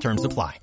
Terms apply.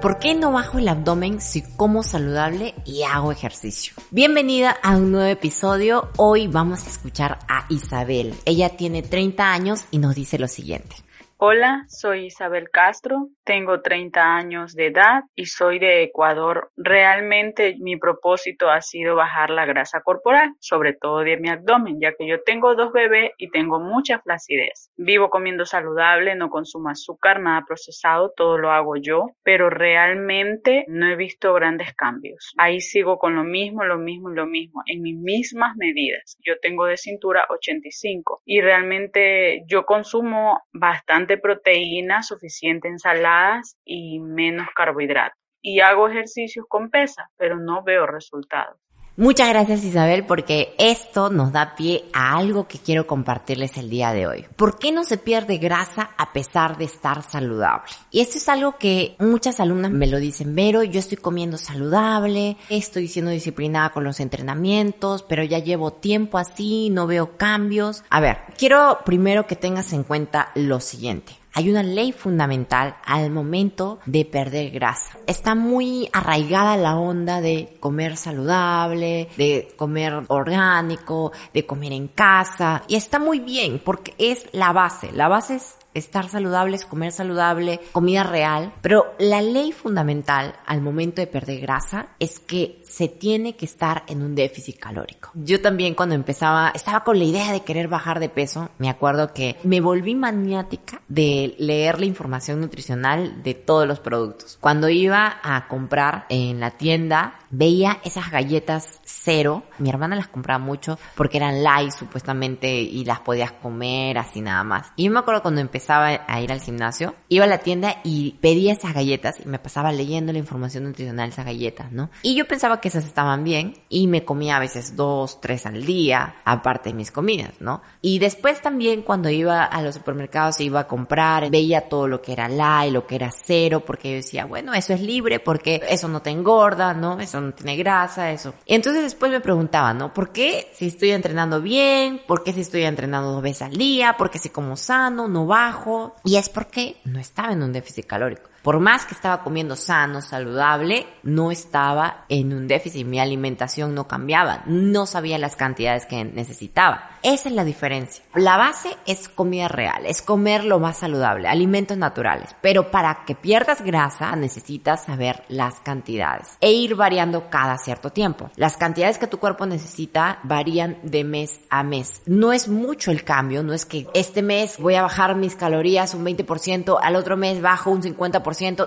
¿Por qué no bajo el abdomen si como saludable y hago ejercicio? Bienvenida a un nuevo episodio. Hoy vamos a escuchar a Isabel. Ella tiene 30 años y nos dice lo siguiente. Hola, soy Isabel Castro, tengo 30 años de edad y soy de Ecuador. Realmente mi propósito ha sido bajar la grasa corporal, sobre todo de mi abdomen, ya que yo tengo dos bebés y tengo mucha flacidez. Vivo comiendo saludable, no consumo azúcar, nada procesado, todo lo hago yo, pero realmente no he visto grandes cambios. Ahí sigo con lo mismo, lo mismo lo mismo, en mis mismas medidas. Yo tengo de cintura 85 y realmente yo consumo bastante proteína, suficiente ensaladas y menos carbohidratos. Y hago ejercicios con pesa, pero no veo resultados. Muchas gracias Isabel porque esto nos da pie a algo que quiero compartirles el día de hoy. ¿Por qué no se pierde grasa a pesar de estar saludable? Y esto es algo que muchas alumnas me lo dicen, pero yo estoy comiendo saludable, estoy siendo disciplinada con los entrenamientos, pero ya llevo tiempo así, no veo cambios. A ver, quiero primero que tengas en cuenta lo siguiente hay una ley fundamental al momento de perder grasa. Está muy arraigada la onda de comer saludable, de comer orgánico, de comer en casa. Y está muy bien porque es la base. La base es estar saludable es comer saludable, comida real, pero la ley fundamental al momento de perder grasa es que se tiene que estar en un déficit calórico. Yo también cuando empezaba, estaba con la idea de querer bajar de peso, me acuerdo que me volví maniática de leer la información nutricional de todos los productos. Cuando iba a comprar en la tienda, veía esas galletas cero. Mi hermana las compraba mucho porque eran light supuestamente y las podías comer así nada más. Y me acuerdo cuando empezaba a ir al gimnasio, iba a la tienda y pedía esas galletas y me pasaba leyendo la información nutricional de esas galletas, ¿no? Y yo pensaba que esas estaban bien y me comía a veces dos, tres al día, aparte de mis comidas, ¿no? Y después también cuando iba a los supermercados e iba a comprar, veía todo lo que era light, lo que era cero, porque yo decía, bueno, eso es libre porque eso no te engorda, ¿no? No tiene grasa, eso. Y entonces después me preguntaba, ¿no? ¿Por qué si estoy entrenando bien? ¿Por qué si estoy entrenando dos veces al día? ¿Por qué si como sano, no bajo? Y es porque no estaba en un déficit calórico. Por más que estaba comiendo sano, saludable, no estaba en un déficit. Mi alimentación no cambiaba. No sabía las cantidades que necesitaba. Esa es la diferencia. La base es comida real, es comer lo más saludable, alimentos naturales. Pero para que pierdas grasa necesitas saber las cantidades e ir variando cada cierto tiempo. Las cantidades que tu cuerpo necesita varían de mes a mes. No es mucho el cambio, no es que este mes voy a bajar mis calorías un 20%, al otro mes bajo un 50%,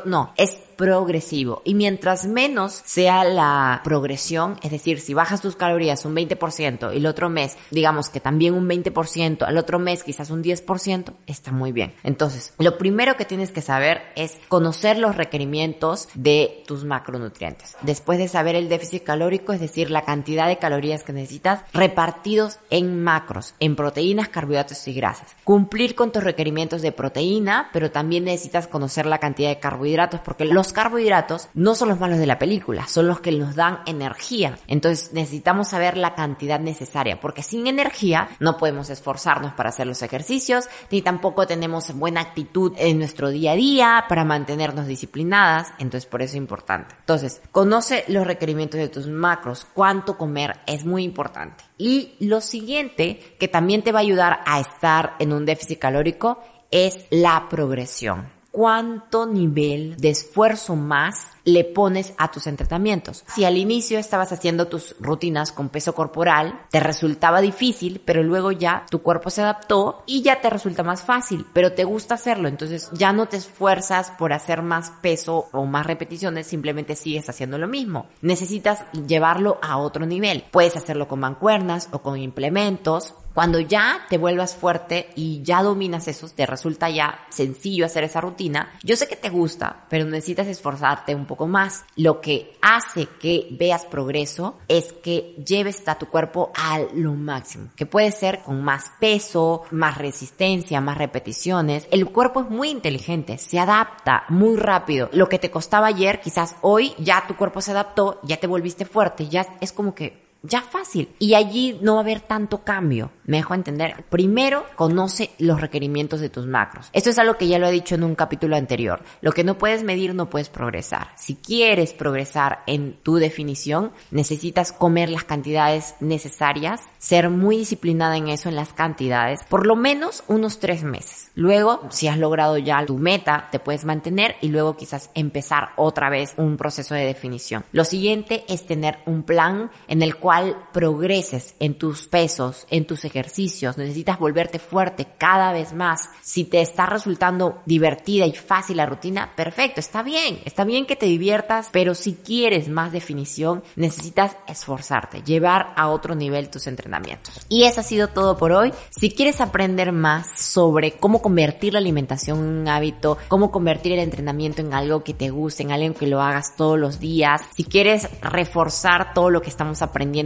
no, es progresivo. Y mientras menos sea la progresión, es decir, si bajas tus calorías un 20% y el otro mes, digamos que también un 20%, al otro mes quizás un 10%, está muy bien. Entonces, lo primero que tienes que saber es conocer los requerimientos de tus macronutrientes. Después de saber el déficit calórico, es decir, la cantidad de calorías que necesitas, repartidos en macros, en proteínas, carbohidratos y grasas. Cumplir con tus requerimientos de proteína, pero también necesitas conocer la cantidad de carbohidratos porque los carbohidratos no son los malos de la película, son los que nos dan energía. Entonces necesitamos saber la cantidad necesaria porque sin energía no podemos esforzarnos para hacer los ejercicios ni tampoco tenemos buena actitud en nuestro día a día para mantenernos disciplinadas. Entonces por eso es importante. Entonces conoce los requerimientos de tus macros, cuánto comer es muy importante. Y lo siguiente que también te va a ayudar a estar en un déficit calórico es la progresión cuánto nivel de esfuerzo más le pones a tus entrenamientos. Si al inicio estabas haciendo tus rutinas con peso corporal, te resultaba difícil, pero luego ya tu cuerpo se adaptó y ya te resulta más fácil, pero te gusta hacerlo, entonces ya no te esfuerzas por hacer más peso o más repeticiones, simplemente sigues haciendo lo mismo. Necesitas llevarlo a otro nivel. Puedes hacerlo con mancuernas o con implementos, Cuando ya te vuelvas fuerte y ya dominas eso, te resulta ya sencillo hacer esa rutina, yo sé que te gusta, pero necesitas esforzarte un poco más. Lo que hace que veas progreso es que lleves a tu cuerpo a lo máximo, que puede ser con más peso, más resistencia, más repeticiones. El cuerpo es muy inteligente, se adapta muy rápido. Lo que te costaba ayer, quizás hoy ya tu cuerpo se adaptó, ya te volviste fuerte, ya es como que ya fácil. Y allí no va a haber tanto cambio. Me dejo entender. Primero, conoce los requerimientos de tus macros. Esto es algo que ya lo he dicho en un capítulo anterior. Lo que no puedes medir no puedes progresar. Si quieres progresar en tu definición, necesitas comer las cantidades necesarias, ser muy disciplinada en eso, en las cantidades, por lo menos unos tres meses. Luego, si has logrado ya tu meta, te puedes mantener y luego quizás empezar otra vez un proceso de definición. Lo siguiente es tener un plan en el cual progreses en tus pesos, en tus ejercicios, necesitas volverte fuerte cada vez más. Si te está resultando divertida y fácil la rutina, perfecto, está bien, está bien que te diviertas, pero si quieres más definición, necesitas esforzarte, llevar a otro nivel tus entrenamientos. Y eso ha sido todo por hoy. Si quieres aprender más sobre cómo convertir la alimentación en un hábito, cómo convertir el entrenamiento en algo que te guste, en algo que lo hagas todos los días, si quieres reforzar todo lo que estamos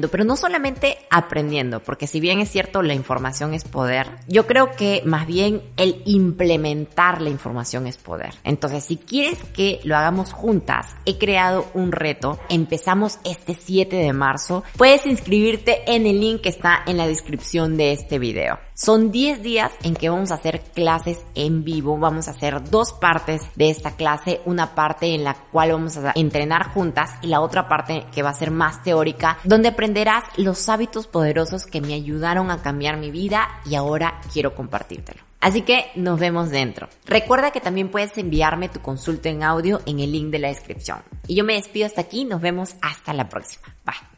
pero no solamente aprendiendo, porque si bien es cierto la información es poder, yo creo que más bien el implementar la información es poder. Entonces, si quieres que lo hagamos juntas, he creado un reto, empezamos este 7 de marzo, puedes inscribirte en el link que está en la descripción de este video. Son 10 días en que vamos a hacer clases en vivo, vamos a hacer dos partes de esta clase, una parte en la cual vamos a entrenar juntas y la otra parte que va a ser más teórica, donde aprenderás los hábitos poderosos que me ayudaron a cambiar mi vida y ahora quiero compartírtelo. Así que nos vemos dentro. Recuerda que también puedes enviarme tu consulta en audio en el link de la descripción. Y yo me despido hasta aquí, nos vemos hasta la próxima. Bye.